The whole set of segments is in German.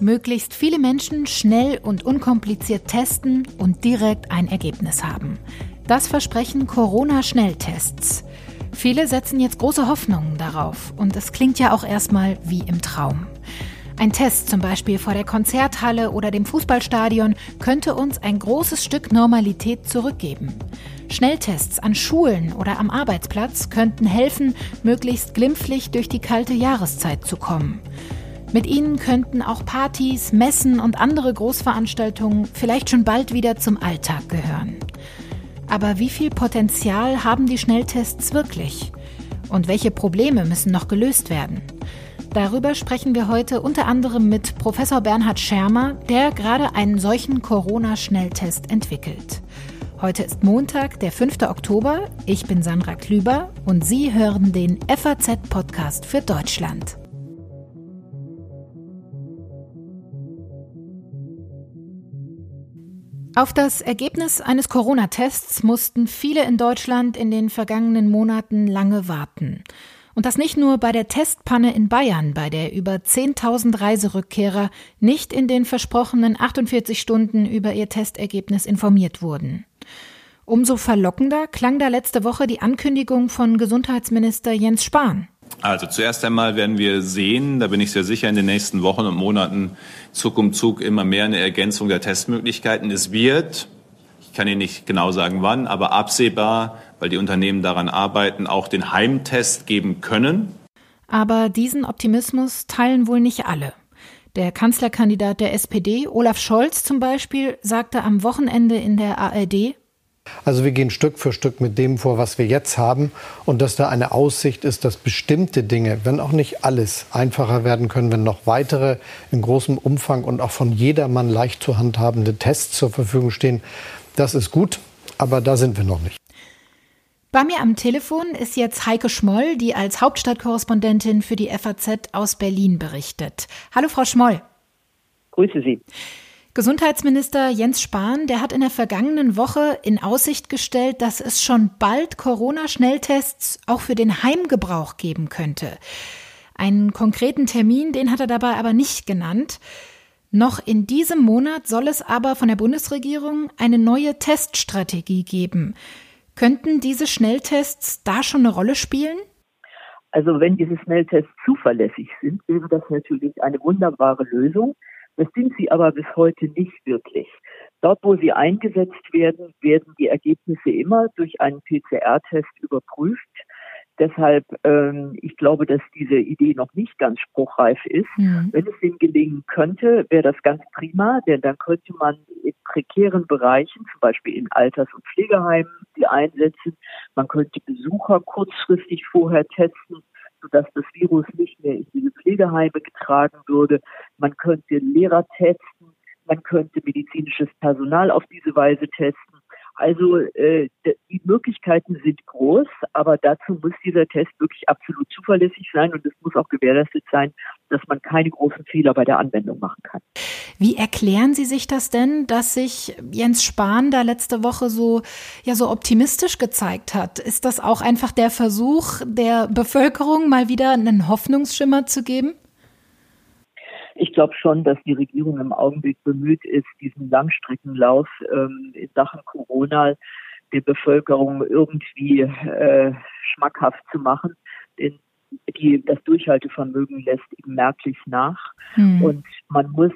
Möglichst viele Menschen schnell und unkompliziert testen und direkt ein Ergebnis haben. Das versprechen Corona-Schnelltests. Viele setzen jetzt große Hoffnungen darauf und es klingt ja auch erstmal wie im Traum. Ein Test zum Beispiel vor der Konzerthalle oder dem Fußballstadion könnte uns ein großes Stück Normalität zurückgeben. Schnelltests an Schulen oder am Arbeitsplatz könnten helfen, möglichst glimpflich durch die kalte Jahreszeit zu kommen. Mit ihnen könnten auch Partys, Messen und andere Großveranstaltungen vielleicht schon bald wieder zum Alltag gehören. Aber wie viel Potenzial haben die Schnelltests wirklich? Und welche Probleme müssen noch gelöst werden? Darüber sprechen wir heute unter anderem mit Professor Bernhard Schermer, der gerade einen solchen Corona-Schnelltest entwickelt. Heute ist Montag, der 5. Oktober. Ich bin Sandra Klüber und Sie hören den FAZ-Podcast für Deutschland. Auf das Ergebnis eines Corona-Tests mussten viele in Deutschland in den vergangenen Monaten lange warten. Und das nicht nur bei der Testpanne in Bayern, bei der über 10.000 Reiserückkehrer nicht in den versprochenen 48 Stunden über ihr Testergebnis informiert wurden. Umso verlockender klang da letzte Woche die Ankündigung von Gesundheitsminister Jens Spahn. Also zuerst einmal werden wir sehen, da bin ich sehr sicher, in den nächsten Wochen und Monaten Zug um Zug immer mehr eine Ergänzung der Testmöglichkeiten. Es wird, ich kann Ihnen nicht genau sagen wann, aber absehbar, weil die Unternehmen daran arbeiten, auch den Heimtest geben können. Aber diesen Optimismus teilen wohl nicht alle. Der Kanzlerkandidat der SPD, Olaf Scholz zum Beispiel, sagte am Wochenende in der ARD, also wir gehen Stück für Stück mit dem vor, was wir jetzt haben und dass da eine Aussicht ist, dass bestimmte Dinge, wenn auch nicht alles, einfacher werden können, wenn noch weitere in großem Umfang und auch von jedermann leicht zu handhabende Tests zur Verfügung stehen. Das ist gut, aber da sind wir noch nicht. Bei mir am Telefon ist jetzt Heike Schmoll, die als Hauptstadtkorrespondentin für die FAZ aus Berlin berichtet. Hallo, Frau Schmoll. Grüße Sie. Gesundheitsminister Jens Spahn, der hat in der vergangenen Woche in Aussicht gestellt, dass es schon bald Corona-Schnelltests auch für den Heimgebrauch geben könnte. Einen konkreten Termin, den hat er dabei aber nicht genannt. Noch in diesem Monat soll es aber von der Bundesregierung eine neue Teststrategie geben. Könnten diese Schnelltests da schon eine Rolle spielen? Also wenn diese Schnelltests zuverlässig sind, wäre das natürlich eine wunderbare Lösung. Das sind sie aber bis heute nicht wirklich. Dort, wo sie eingesetzt werden, werden die Ergebnisse immer durch einen PCR-Test überprüft. Deshalb, ähm, ich glaube, dass diese Idee noch nicht ganz spruchreif ist. Mhm. Wenn es ihm gelingen könnte, wäre das ganz prima, denn dann könnte man in prekären Bereichen, zum Beispiel in Alters- und Pflegeheimen, die einsetzen. Man könnte Besucher kurzfristig vorher testen sodass das Virus nicht mehr in diese Pflegeheime getragen würde. Man könnte Lehrer testen, man könnte medizinisches Personal auf diese Weise testen. Also äh, die Möglichkeiten sind groß, aber dazu muss dieser Test wirklich absolut zuverlässig sein und es muss auch gewährleistet sein, dass man keine großen Fehler bei der Anwendung machen kann. Wie erklären Sie sich das denn, dass sich Jens Spahn da letzte Woche so ja so optimistisch gezeigt hat? Ist das auch einfach der Versuch der Bevölkerung mal wieder einen Hoffnungsschimmer zu geben? Ich glaube schon, dass die Regierung im Augenblick bemüht ist, diesen Langstreckenlauf ähm, in Sachen Corona der Bevölkerung irgendwie äh, schmackhaft zu machen. Denn die, das Durchhaltevermögen lässt eben merklich nach. Hm. Und man muss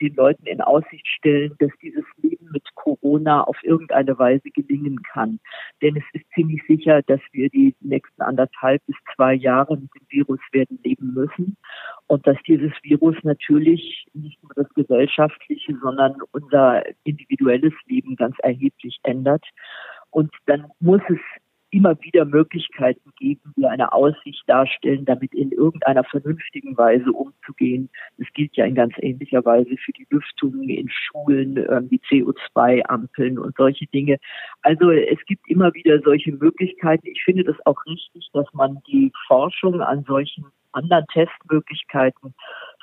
den Leuten in Aussicht stellen, dass dieses Leben mit Corona auf irgendeine Weise gelingen kann. Denn es ist ziemlich sicher, dass wir die nächsten anderthalb bis zwei Jahre mit dem Virus werden leben müssen. Und dass dieses Virus natürlich nicht nur das gesellschaftliche, sondern unser individuelles Leben ganz erheblich ändert. Und dann muss es immer wieder Möglichkeiten geben, die eine Aussicht darstellen, damit in irgendeiner vernünftigen Weise umzugehen. Das gilt ja in ganz ähnlicher Weise für die Lüftung in Schulen, ähm, die CO2-Ampeln und solche Dinge. Also es gibt immer wieder solche Möglichkeiten. Ich finde das auch richtig, dass man die Forschung an solchen anderen Testmöglichkeiten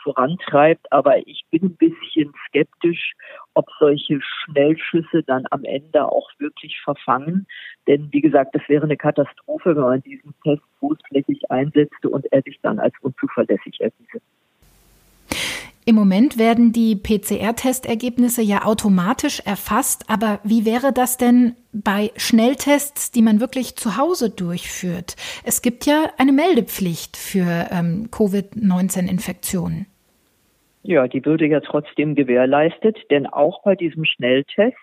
vorantreibt. Aber ich bin ein bisschen skeptisch, ob solche Schnellschüsse dann am Ende auch wirklich verfangen. Denn wie gesagt, das wäre eine Katastrophe, wenn man diesen Test großflächig einsetzte und er sich dann als unzuverlässig erwiese. Im Moment werden die PCR-Testergebnisse ja automatisch erfasst, aber wie wäre das denn bei Schnelltests, die man wirklich zu Hause durchführt? Es gibt ja eine Meldepflicht für ähm, Covid-19-Infektionen. Ja, die würde ja trotzdem gewährleistet, denn auch bei diesem Schnelltest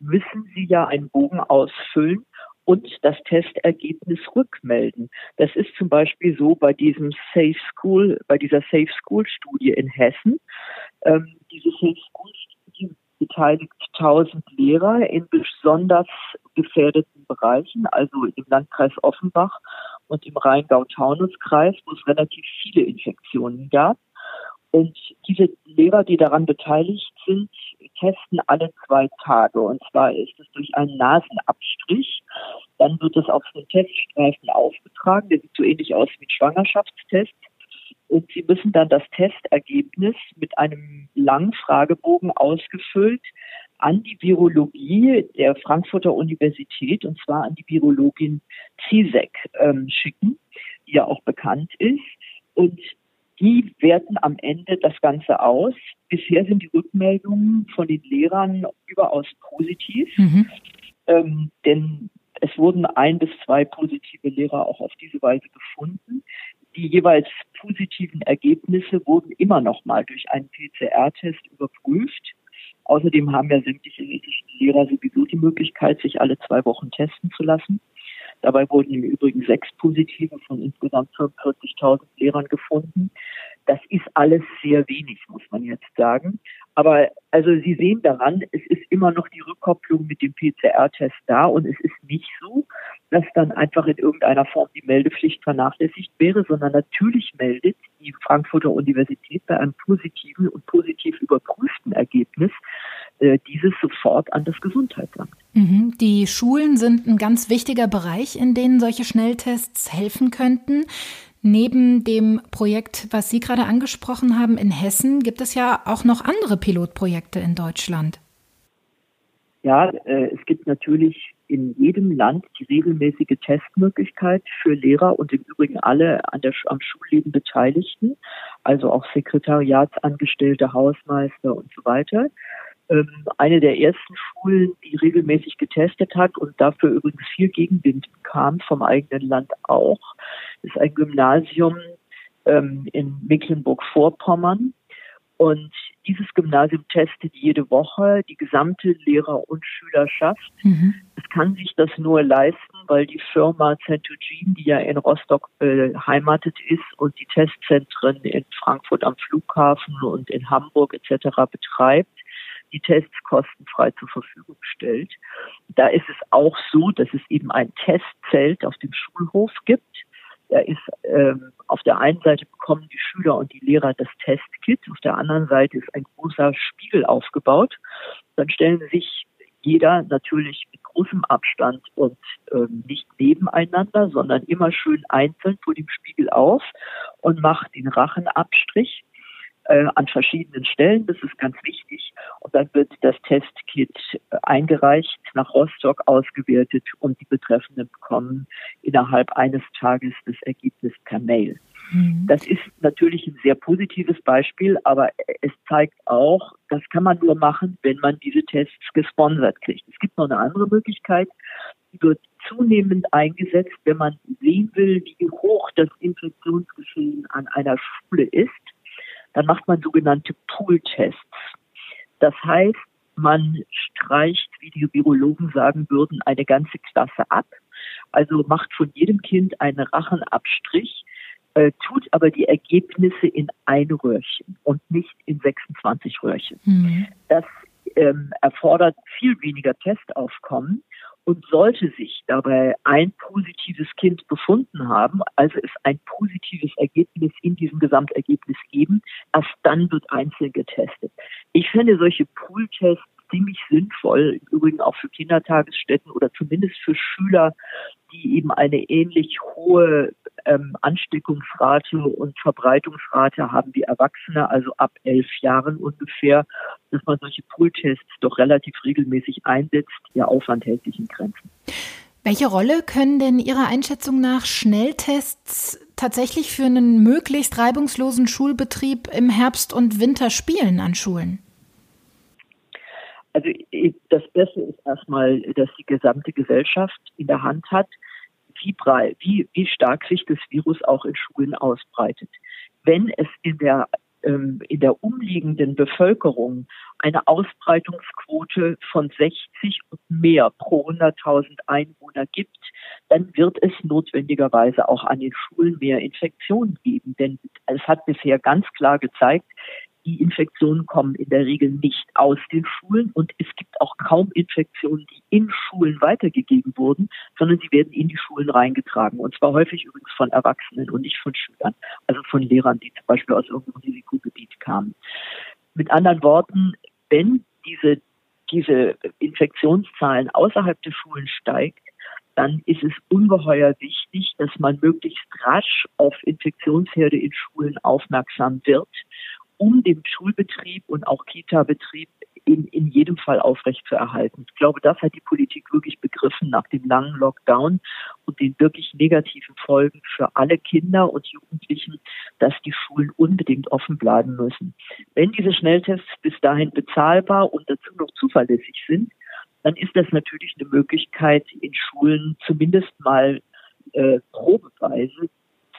müssen Sie ja einen Bogen ausfüllen und das Testergebnis rückmelden. Das ist zum Beispiel so bei diesem Safe School, bei dieser Safe School Studie in Hessen. Ähm, diese Safe School Studie beteiligt 1000 Lehrer in besonders gefährdeten Bereichen, also im Landkreis Offenbach und im Rheingau-Taunus-Kreis, wo es relativ viele Infektionen gab. Und diese Lehrer, die daran beteiligt sind, testen alle zwei Tage. Und zwar ist es durch einen Nasenabstrich. Dann wird es auf so einen Teststreifen aufgetragen. Der sieht so ähnlich aus wie ein Schwangerschaftstest. Und Sie müssen dann das Testergebnis mit einem langen Fragebogen ausgefüllt an die Virologie der Frankfurter Universität, und zwar an die Virologin Zizek, ähm, schicken, die ja auch bekannt ist. Und die werten am Ende das Ganze aus. Bisher sind die Rückmeldungen von den Lehrern überaus positiv, mhm. ähm, denn es wurden ein bis zwei positive Lehrer auch auf diese Weise gefunden. Die jeweils positiven Ergebnisse wurden immer noch mal durch einen PCR-Test überprüft. Außerdem haben ja sämtliche Lehrer sowieso die Möglichkeit, sich alle zwei Wochen testen zu lassen. Dabei wurden im Übrigen sechs Positive von insgesamt 45.000 Lehrern gefunden. Das ist alles sehr wenig, muss man jetzt sagen. Aber also Sie sehen daran, es ist immer noch die Rückkopplung mit dem PCR-Test da und es ist nicht so, dass dann einfach in irgendeiner Form die Meldepflicht vernachlässigt wäre, sondern natürlich meldet die Frankfurter Universität bei einem positiven und positiv überprüften Ergebnis äh, dieses sofort an das Gesundheitsamt. Mhm. Die Schulen sind ein ganz wichtiger Bereich, in denen solche Schnelltests helfen könnten. Neben dem Projekt, was Sie gerade angesprochen haben in Hessen, gibt es ja auch noch andere Pilotprojekte in Deutschland. Ja, äh, es gibt natürlich in jedem Land die regelmäßige Testmöglichkeit für Lehrer und im Übrigen alle der, am Schulleben Beteiligten, also auch Sekretariatsangestellte, Hausmeister und so weiter eine der ersten Schulen, die regelmäßig getestet hat und dafür übrigens viel Gegenwind bekam vom eigenen Land auch, ist ein Gymnasium ähm, in Mecklenburg-Vorpommern. Und dieses Gymnasium testet jede Woche die gesamte Lehrer- und Schülerschaft. Mhm. Es kann sich das nur leisten, weil die Firma Centogene, die ja in Rostock beheimatet ist und die Testzentren in Frankfurt am Flughafen und in Hamburg etc. betreibt, die Tests kostenfrei zur Verfügung stellt. Da ist es auch so, dass es eben ein Testzelt auf dem Schulhof gibt. Da ist ähm, auf der einen Seite bekommen die Schüler und die Lehrer das Testkit, auf der anderen Seite ist ein großer Spiegel aufgebaut. Dann stellen sich jeder natürlich mit großem Abstand und ähm, nicht nebeneinander, sondern immer schön einzeln vor dem Spiegel auf und macht den Rachenabstrich äh, an verschiedenen Stellen. Das ist ganz wichtig. Und dann wird das Testkit äh, eingereicht, nach Rostock ausgewertet und die Betreffenden bekommen innerhalb eines Tages das Ergebnis per Mail. Mhm. Das ist natürlich ein sehr positives Beispiel, aber es zeigt auch, das kann man nur machen, wenn man diese Tests gesponsert kriegt. Es gibt noch eine andere Möglichkeit, die wird zunehmend eingesetzt, wenn man sehen will, wie hoch das Infektionsgeschehen an einer Schule ist dann macht man sogenannte Pool-Tests. Das heißt, man streicht, wie die Virologen sagen würden, eine ganze Klasse ab. Also macht von jedem Kind einen Rachenabstrich, äh, tut aber die Ergebnisse in ein Röhrchen und nicht in 26 Röhrchen. Mhm. Das ähm, erfordert viel weniger Testaufkommen und sollte sich dabei ein positives Kind befunden haben, also es ein positives Ergebnis in diesem Gesamtergebnis geben, erst dann wird einzeln getestet. Ich finde solche Pooltests ziemlich sinnvoll, im Übrigen auch für Kindertagesstätten oder zumindest für Schüler, die eben eine ähnlich hohe ähm, Ansteckungsrate und Verbreitungsrate haben wie Erwachsene, also ab elf Jahren ungefähr, dass man solche Pooltests doch relativ regelmäßig einsetzt. Ihr Aufwand hält sich in Grenzen. Welche Rolle können denn Ihrer Einschätzung nach Schnelltests tatsächlich für einen möglichst reibungslosen Schulbetrieb im Herbst und Winter spielen an Schulen? Also das Beste ist erstmal, dass die gesamte Gesellschaft in der Hand hat, wie, wie, wie stark sich das Virus auch in Schulen ausbreitet. Wenn es in der ähm, in der umliegenden Bevölkerung eine Ausbreitungsquote von 60 und mehr pro 100.000 Einwohner gibt, dann wird es notwendigerweise auch an den Schulen mehr Infektionen geben. Denn es hat bisher ganz klar gezeigt, die Infektionen kommen in der Regel nicht aus den Schulen und es gibt auch kaum Infektionen, die in Schulen weitergegeben wurden, sondern sie werden in die Schulen reingetragen. Und zwar häufig übrigens von Erwachsenen und nicht von Schülern, also von Lehrern, die zum Beispiel aus irgendeinem Risikogebiet kamen. Mit anderen Worten, wenn diese, diese Infektionszahlen außerhalb der Schulen steigt, dann ist es ungeheuer wichtig, dass man möglichst rasch auf Infektionsherde in Schulen aufmerksam wird um den Schulbetrieb und auch Kita-Betrieb in, in jedem Fall aufrechtzuerhalten. Ich glaube, das hat die Politik wirklich begriffen nach dem langen Lockdown und den wirklich negativen Folgen für alle Kinder und Jugendlichen, dass die Schulen unbedingt offen bleiben müssen. Wenn diese Schnelltests bis dahin bezahlbar und dazu noch zuverlässig sind, dann ist das natürlich eine Möglichkeit, in Schulen zumindest mal äh, probeweise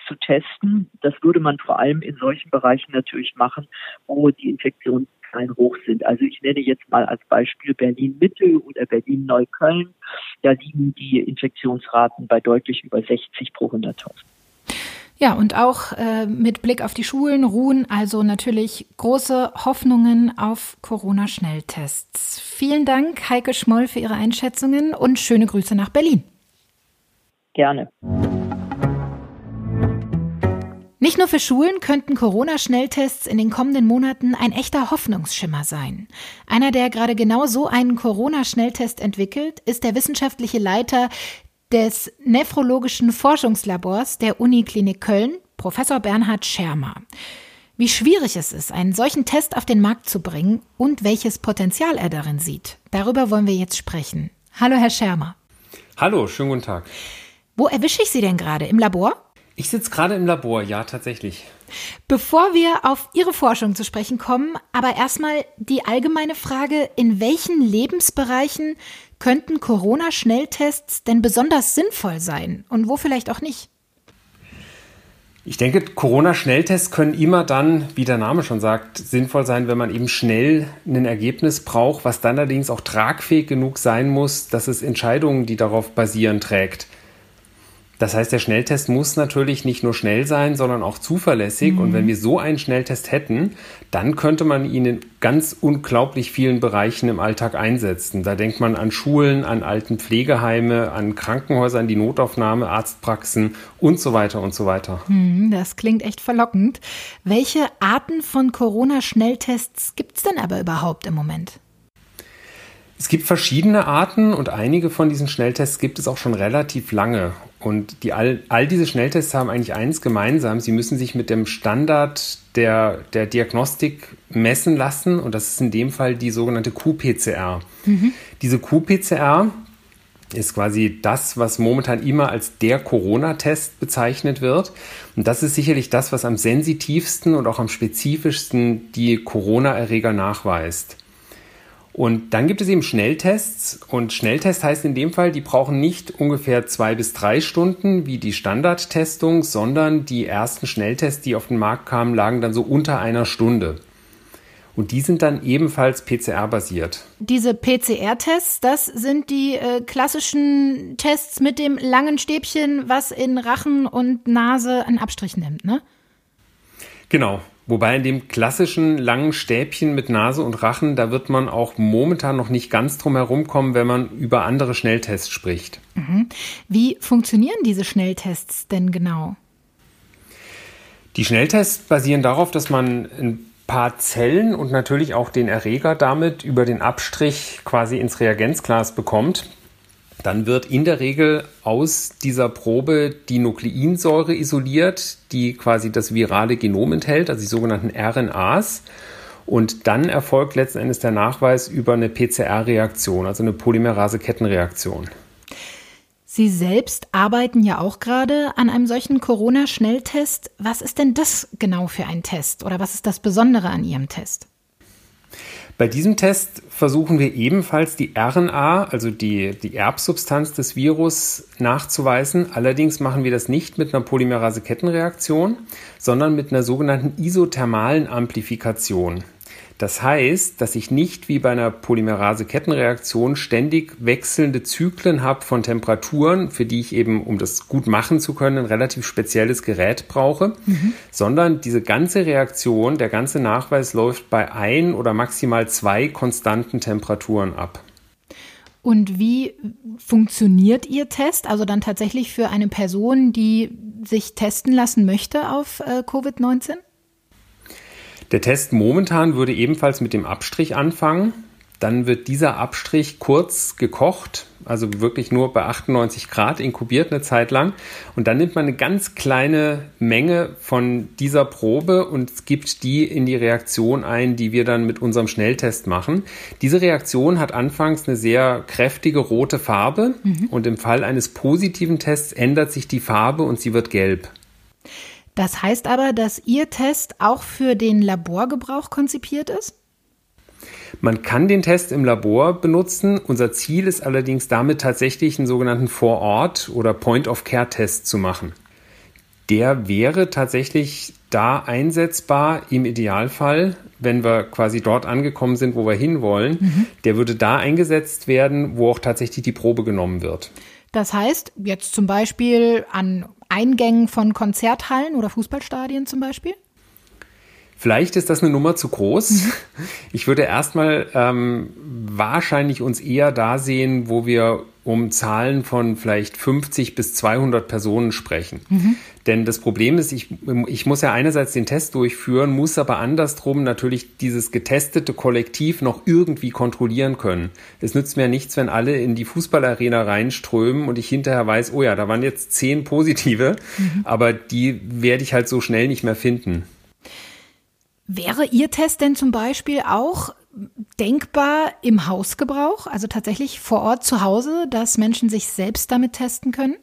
zu testen. Das würde man vor allem in solchen Bereichen natürlich machen, wo die Infektionszahlen hoch sind. Also ich nenne jetzt mal als Beispiel Berlin-Mitte oder Berlin-Neukölln. Da liegen die Infektionsraten bei deutlich über 60 pro 100.000. Ja, und auch äh, mit Blick auf die Schulen ruhen also natürlich große Hoffnungen auf Corona-Schnelltests. Vielen Dank, Heike Schmoll, für Ihre Einschätzungen und schöne Grüße nach Berlin. Gerne. Nicht nur für Schulen könnten Corona-Schnelltests in den kommenden Monaten ein echter Hoffnungsschimmer sein. Einer, der gerade genau so einen Corona-Schnelltest entwickelt, ist der wissenschaftliche Leiter des nephrologischen Forschungslabors der Uniklinik Köln, Professor Bernhard Schermer. Wie schwierig es ist, einen solchen Test auf den Markt zu bringen und welches Potenzial er darin sieht, darüber wollen wir jetzt sprechen. Hallo, Herr Schermer. Hallo, schönen guten Tag. Wo erwische ich Sie denn gerade? Im Labor? Ich sitze gerade im Labor, ja, tatsächlich. Bevor wir auf Ihre Forschung zu sprechen kommen, aber erstmal die allgemeine Frage, in welchen Lebensbereichen könnten Corona-Schnelltests denn besonders sinnvoll sein und wo vielleicht auch nicht? Ich denke, Corona-Schnelltests können immer dann, wie der Name schon sagt, sinnvoll sein, wenn man eben schnell ein Ergebnis braucht, was dann allerdings auch tragfähig genug sein muss, dass es Entscheidungen, die darauf basieren, trägt. Das heißt, der Schnelltest muss natürlich nicht nur schnell sein, sondern auch zuverlässig. Mhm. Und wenn wir so einen Schnelltest hätten, dann könnte man ihn in ganz unglaublich vielen Bereichen im Alltag einsetzen. Da denkt man an Schulen, an alten Pflegeheime, an Krankenhäuser, an die Notaufnahme, Arztpraxen und so weiter und so weiter. Mhm, das klingt echt verlockend. Welche Arten von Corona-Schnelltests gibt es denn aber überhaupt im Moment? Es gibt verschiedene Arten und einige von diesen Schnelltests gibt es auch schon relativ lange. Und die, all, all diese Schnelltests haben eigentlich eins gemeinsam. Sie müssen sich mit dem Standard der, der Diagnostik messen lassen. Und das ist in dem Fall die sogenannte QPCR. Mhm. Diese QPCR ist quasi das, was momentan immer als der Corona-Test bezeichnet wird. Und das ist sicherlich das, was am sensitivsten und auch am spezifischsten die Corona-Erreger nachweist. Und dann gibt es eben Schnelltests. Und Schnelltest heißt in dem Fall, die brauchen nicht ungefähr zwei bis drei Stunden wie die Standardtestung, sondern die ersten Schnelltests, die auf den Markt kamen, lagen dann so unter einer Stunde. Und die sind dann ebenfalls PCR-basiert. Diese PCR-Tests, das sind die äh, klassischen Tests mit dem langen Stäbchen, was in Rachen und Nase einen Abstrich nimmt, ne? Genau. Wobei in dem klassischen langen Stäbchen mit Nase und Rachen, da wird man auch momentan noch nicht ganz drum herum kommen, wenn man über andere Schnelltests spricht. Mhm. Wie funktionieren diese Schnelltests denn genau? Die Schnelltests basieren darauf, dass man ein paar Zellen und natürlich auch den Erreger damit über den Abstrich quasi ins Reagenzglas bekommt, dann wird in der Regel aus dieser Probe die Nukleinsäure isoliert, die quasi das virale Genom enthält, also die sogenannten RNAs. Und dann erfolgt letzten Endes der Nachweis über eine PCR-Reaktion, also eine Polymerase-Kettenreaktion. Sie selbst arbeiten ja auch gerade an einem solchen Corona-Schnelltest. Was ist denn das genau für ein Test oder was ist das Besondere an Ihrem Test? Bei diesem Test versuchen wir ebenfalls die RNA, also die, die Erbsubstanz des Virus, nachzuweisen. Allerdings machen wir das nicht mit einer Polymerase-Kettenreaktion, sondern mit einer sogenannten isothermalen Amplifikation. Das heißt, dass ich nicht wie bei einer Polymerase-Kettenreaktion ständig wechselnde Zyklen habe von Temperaturen, für die ich eben, um das gut machen zu können, ein relativ spezielles Gerät brauche, mhm. sondern diese ganze Reaktion, der ganze Nachweis läuft bei ein oder maximal zwei konstanten Temperaturen ab. Und wie funktioniert Ihr Test? Also dann tatsächlich für eine Person, die sich testen lassen möchte auf äh, Covid-19? Der Test momentan würde ebenfalls mit dem Abstrich anfangen. Dann wird dieser Abstrich kurz gekocht, also wirklich nur bei 98 Grad inkubiert eine Zeit lang. Und dann nimmt man eine ganz kleine Menge von dieser Probe und gibt die in die Reaktion ein, die wir dann mit unserem Schnelltest machen. Diese Reaktion hat anfangs eine sehr kräftige rote Farbe mhm. und im Fall eines positiven Tests ändert sich die Farbe und sie wird gelb. Das heißt aber, dass Ihr Test auch für den Laborgebrauch konzipiert ist? Man kann den Test im Labor benutzen. Unser Ziel ist allerdings damit tatsächlich einen sogenannten Vorort- oder Point-of-Care-Test zu machen. Der wäre tatsächlich da einsetzbar im Idealfall, wenn wir quasi dort angekommen sind, wo wir hinwollen. Mhm. Der würde da eingesetzt werden, wo auch tatsächlich die Probe genommen wird. Das heißt, jetzt zum Beispiel an Eingängen von Konzerthallen oder Fußballstadien zum Beispiel? Vielleicht ist das eine Nummer zu groß. Mhm. Ich würde erstmal ähm, wahrscheinlich uns eher da sehen, wo wir um Zahlen von vielleicht 50 bis 200 Personen sprechen. Mhm. Denn das Problem ist, ich, ich muss ja einerseits den Test durchführen, muss aber andersrum natürlich dieses getestete Kollektiv noch irgendwie kontrollieren können. Es nützt mir nichts, wenn alle in die Fußballarena reinströmen und ich hinterher weiß, oh ja, da waren jetzt zehn positive, mhm. aber die werde ich halt so schnell nicht mehr finden. Wäre Ihr Test denn zum Beispiel auch denkbar im Hausgebrauch, also tatsächlich vor Ort zu Hause, dass Menschen sich selbst damit testen können?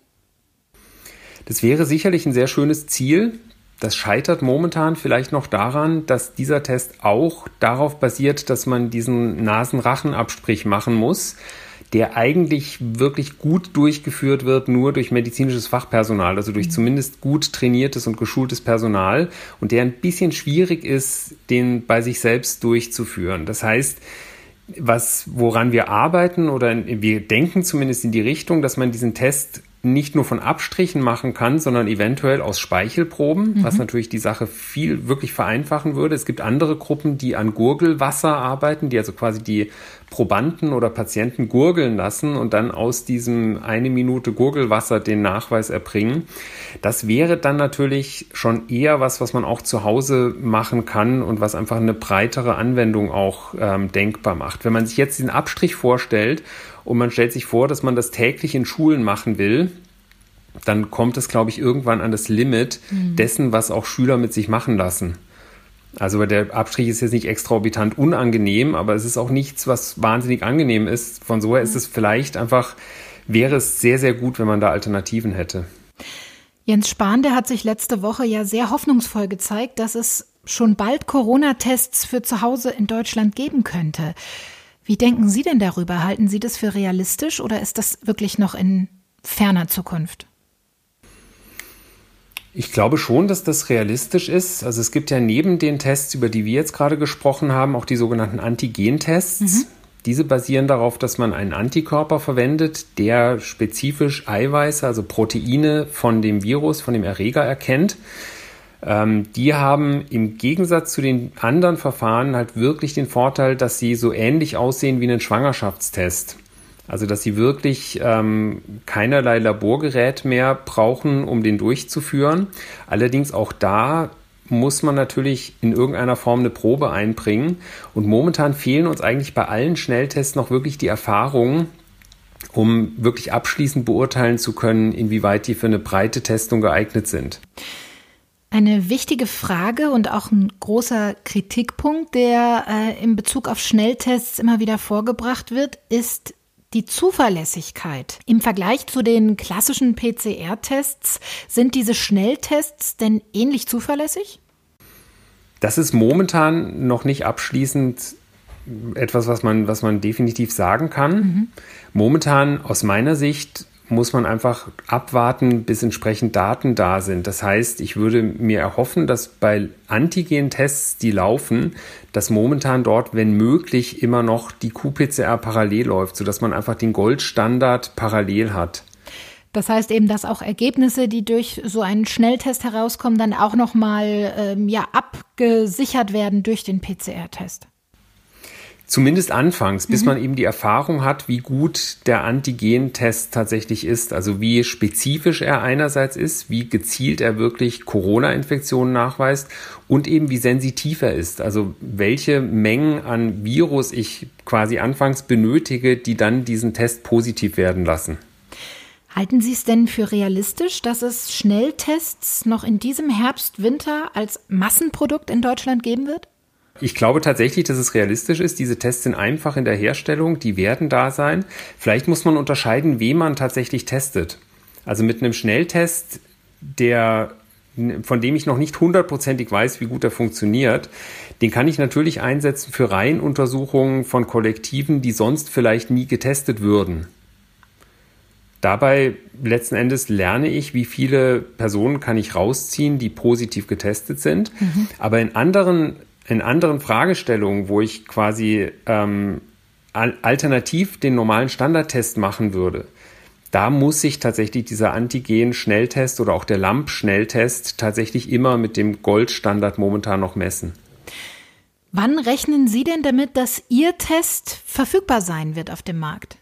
Das wäre sicherlich ein sehr schönes Ziel. Das scheitert momentan vielleicht noch daran, dass dieser Test auch darauf basiert, dass man diesen Nasenrachenabstrich machen muss der eigentlich wirklich gut durchgeführt wird, nur durch medizinisches Fachpersonal, also durch mhm. zumindest gut trainiertes und geschultes Personal und der ein bisschen schwierig ist, den bei sich selbst durchzuführen. Das heißt, was, woran wir arbeiten oder wir denken zumindest in die Richtung, dass man diesen Test nicht nur von Abstrichen machen kann, sondern eventuell aus Speichelproben, mhm. was natürlich die Sache viel wirklich vereinfachen würde. Es gibt andere Gruppen, die an Gurgelwasser arbeiten, die also quasi die Probanden oder Patienten gurgeln lassen und dann aus diesem eine Minute Gurgelwasser den Nachweis erbringen. Das wäre dann natürlich schon eher was, was man auch zu Hause machen kann und was einfach eine breitere Anwendung auch ähm, denkbar macht. Wenn man sich jetzt den Abstrich vorstellt und man stellt sich vor, dass man das täglich in Schulen machen will, dann kommt es, glaube ich, irgendwann an das Limit mhm. dessen, was auch Schüler mit sich machen lassen. Also der Abstrich ist jetzt nicht extraorbitant unangenehm, aber es ist auch nichts, was wahnsinnig angenehm ist. Von so her ist es vielleicht einfach, wäre es sehr, sehr gut, wenn man da Alternativen hätte. Jens Spahn, der hat sich letzte Woche ja sehr hoffnungsvoll gezeigt, dass es schon bald Corona-Tests für zu Hause in Deutschland geben könnte. Wie denken Sie denn darüber? Halten Sie das für realistisch oder ist das wirklich noch in ferner Zukunft? Ich glaube schon, dass das realistisch ist. Also es gibt ja neben den Tests, über die wir jetzt gerade gesprochen haben, auch die sogenannten Antigentests. Mhm. Diese basieren darauf, dass man einen Antikörper verwendet, der spezifisch Eiweiße, also Proteine von dem Virus, von dem Erreger erkennt. Ähm, die haben im Gegensatz zu den anderen Verfahren halt wirklich den Vorteil, dass sie so ähnlich aussehen wie ein Schwangerschaftstest. Also dass sie wirklich ähm, keinerlei Laborgerät mehr brauchen, um den durchzuführen. Allerdings auch da muss man natürlich in irgendeiner Form eine Probe einbringen. Und momentan fehlen uns eigentlich bei allen Schnelltests noch wirklich die Erfahrungen, um wirklich abschließend beurteilen zu können, inwieweit die für eine breite Testung geeignet sind. Eine wichtige Frage und auch ein großer Kritikpunkt, der äh, in Bezug auf Schnelltests immer wieder vorgebracht wird, ist die Zuverlässigkeit. Im Vergleich zu den klassischen PCR-Tests sind diese Schnelltests denn ähnlich zuverlässig? Das ist momentan noch nicht abschließend etwas, was man, was man definitiv sagen kann. Mhm. Momentan aus meiner Sicht muss man einfach abwarten, bis entsprechend Daten da sind. Das heißt, ich würde mir erhoffen, dass bei Antigen-Tests, die laufen, dass momentan dort, wenn möglich, immer noch die qPCR parallel läuft, sodass man einfach den Goldstandard parallel hat. Das heißt eben, dass auch Ergebnisse, die durch so einen Schnelltest herauskommen, dann auch nochmal ähm, ja, abgesichert werden durch den PCR-Test. Zumindest anfangs, bis mhm. man eben die Erfahrung hat, wie gut der Antigen-Test tatsächlich ist. Also wie spezifisch er einerseits ist, wie gezielt er wirklich Corona-Infektionen nachweist und eben wie sensitiv er ist. Also welche Mengen an Virus ich quasi anfangs benötige, die dann diesen Test positiv werden lassen. Halten Sie es denn für realistisch, dass es Schnelltests noch in diesem Herbst, Winter als Massenprodukt in Deutschland geben wird? Ich glaube tatsächlich, dass es realistisch ist. Diese Tests sind einfach in der Herstellung, die werden da sein. Vielleicht muss man unterscheiden, wen man tatsächlich testet. Also mit einem Schnelltest, der von dem ich noch nicht hundertprozentig weiß, wie gut er funktioniert, den kann ich natürlich einsetzen für Reihenuntersuchungen von Kollektiven, die sonst vielleicht nie getestet würden. Dabei letzten Endes lerne ich, wie viele Personen kann ich rausziehen, die positiv getestet sind. Mhm. Aber in anderen in anderen Fragestellungen, wo ich quasi ähm, alternativ den normalen Standardtest machen würde, da muss sich tatsächlich dieser Antigen-Schnelltest oder auch der LAMP-Schnelltest tatsächlich immer mit dem Goldstandard momentan noch messen. Wann rechnen Sie denn damit, dass Ihr Test verfügbar sein wird auf dem Markt?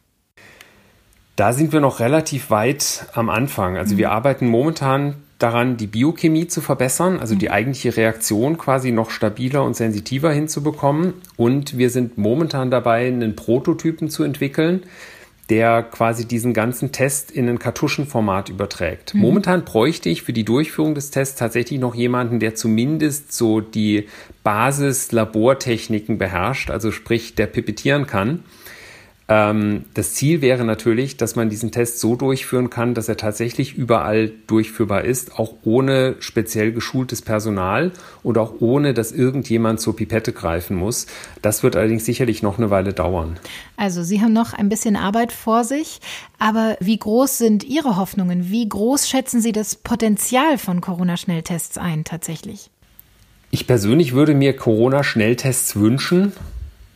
Da sind wir noch relativ weit am Anfang. Also mhm. wir arbeiten momentan daran, die Biochemie zu verbessern, also die mhm. eigentliche Reaktion quasi noch stabiler und sensitiver hinzubekommen. Und wir sind momentan dabei, einen Prototypen zu entwickeln, der quasi diesen ganzen Test in ein Kartuschenformat überträgt. Mhm. Momentan bräuchte ich für die Durchführung des Tests tatsächlich noch jemanden, der zumindest so die Basis-Labortechniken beherrscht, also sprich, der pipettieren kann. Ähm, das Ziel wäre natürlich, dass man diesen Test so durchführen kann, dass er tatsächlich überall durchführbar ist, auch ohne speziell geschultes Personal und auch ohne, dass irgendjemand zur Pipette greifen muss. Das wird allerdings sicherlich noch eine Weile dauern. Also Sie haben noch ein bisschen Arbeit vor sich, aber wie groß sind Ihre Hoffnungen? Wie groß schätzen Sie das Potenzial von Corona-Schnelltests ein tatsächlich? Ich persönlich würde mir Corona-Schnelltests wünschen,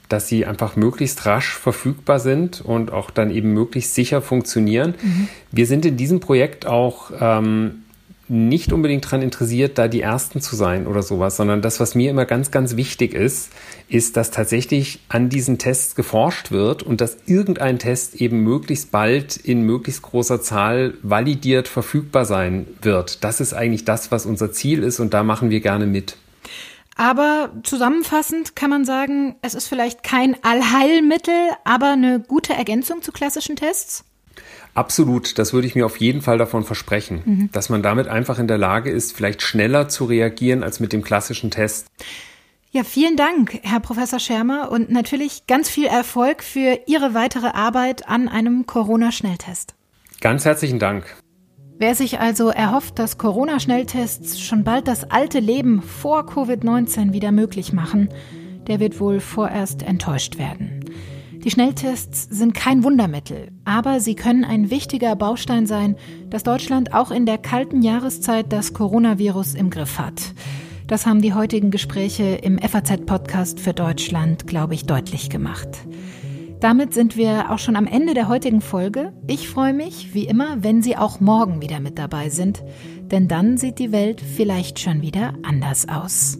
dass sie einfach möglichst rasch verfügbar sind und auch dann eben möglichst sicher funktionieren. Mhm. Wir sind in diesem Projekt auch ähm, nicht unbedingt daran interessiert, da die Ersten zu sein oder sowas, sondern das, was mir immer ganz, ganz wichtig ist, ist, dass tatsächlich an diesen Tests geforscht wird und dass irgendein Test eben möglichst bald in möglichst großer Zahl validiert verfügbar sein wird. Das ist eigentlich das, was unser Ziel ist und da machen wir gerne mit. Aber zusammenfassend kann man sagen, es ist vielleicht kein Allheilmittel, aber eine gute Ergänzung zu klassischen Tests? Absolut, das würde ich mir auf jeden Fall davon versprechen, mhm. dass man damit einfach in der Lage ist, vielleicht schneller zu reagieren als mit dem klassischen Test. Ja, vielen Dank, Herr Professor Schermer, und natürlich ganz viel Erfolg für Ihre weitere Arbeit an einem Corona-Schnelltest. Ganz herzlichen Dank. Wer sich also erhofft, dass Corona-Schnelltests schon bald das alte Leben vor Covid-19 wieder möglich machen, der wird wohl vorerst enttäuscht werden. Die Schnelltests sind kein Wundermittel, aber sie können ein wichtiger Baustein sein, dass Deutschland auch in der kalten Jahreszeit das Coronavirus im Griff hat. Das haben die heutigen Gespräche im FAZ-Podcast für Deutschland, glaube ich, deutlich gemacht. Damit sind wir auch schon am Ende der heutigen Folge. Ich freue mich, wie immer, wenn Sie auch morgen wieder mit dabei sind, denn dann sieht die Welt vielleicht schon wieder anders aus.